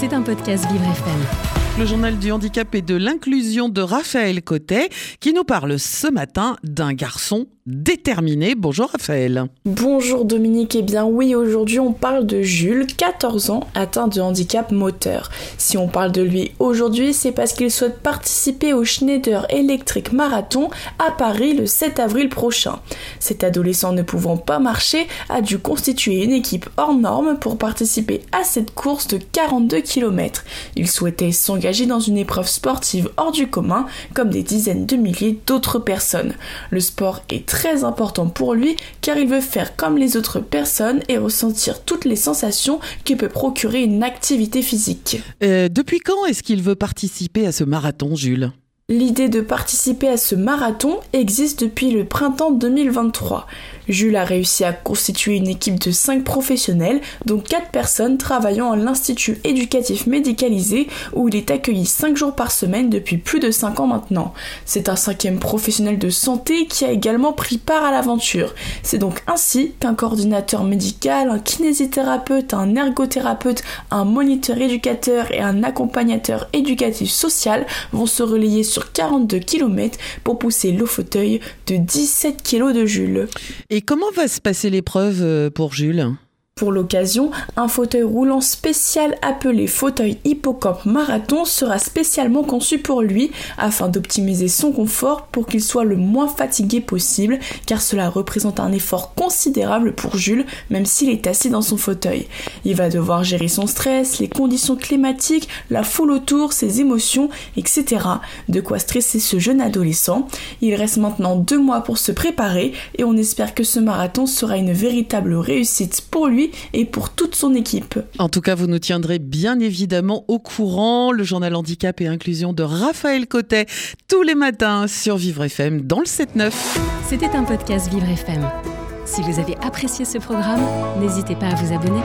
C'est un podcast Vivre FM. Le journal du handicap et de l'inclusion de Raphaël Cotet qui nous parle ce matin d'un garçon déterminé. Bonjour Raphaël. Bonjour Dominique, eh bien oui, aujourd'hui on parle de Jules, 14 ans, atteint de handicap moteur. Si on parle de lui aujourd'hui, c'est parce qu'il souhaite participer au Schneider Electric Marathon à Paris le 7 avril prochain. Cet adolescent ne pouvant pas marcher a dû constituer une équipe hors norme pour participer à cette course de 42 km. Il souhaitait s'engager dans une épreuve sportive hors du commun comme des dizaines de milliers d'autres personnes. Le sport est très important pour lui car il veut faire comme les autres personnes et ressentir toutes les sensations que peut procurer une activité physique. Euh, depuis quand est-ce qu'il veut participer à ce marathon, Jules? L'idée de participer à ce marathon existe depuis le printemps 2023. Jules a réussi à constituer une équipe de 5 professionnels, dont 4 personnes travaillant à l'Institut éducatif médicalisé où il est accueilli 5 jours par semaine depuis plus de 5 ans maintenant. C'est un cinquième professionnel de santé qui a également pris part à l'aventure. C'est donc ainsi qu'un coordinateur médical, un kinésithérapeute, un ergothérapeute, un moniteur éducateur et un accompagnateur éducatif social vont se relayer sur 42 km pour pousser le fauteuil de 17 kg de Jules. Et comment va se passer l'épreuve euh, pour Jules? Pour l'occasion, un fauteuil roulant spécial appelé fauteuil hippocampe marathon sera spécialement conçu pour lui afin d'optimiser son confort pour qu'il soit le moins fatigué possible car cela représente un effort considérable pour Jules même s'il est assis dans son fauteuil. Il va devoir gérer son stress, les conditions climatiques, la foule autour, ses émotions, etc. De quoi stresser ce jeune adolescent. Il reste maintenant deux mois pour se préparer et on espère que ce marathon sera une véritable réussite pour lui et pour toute son équipe. En tout cas, vous nous tiendrez bien évidemment au courant. Le journal Handicap et Inclusion de Raphaël Cotet, tous les matins sur Vivre FM dans le 7-9. C'était un podcast Vivre FM. Si vous avez apprécié ce programme, n'hésitez pas à vous abonner.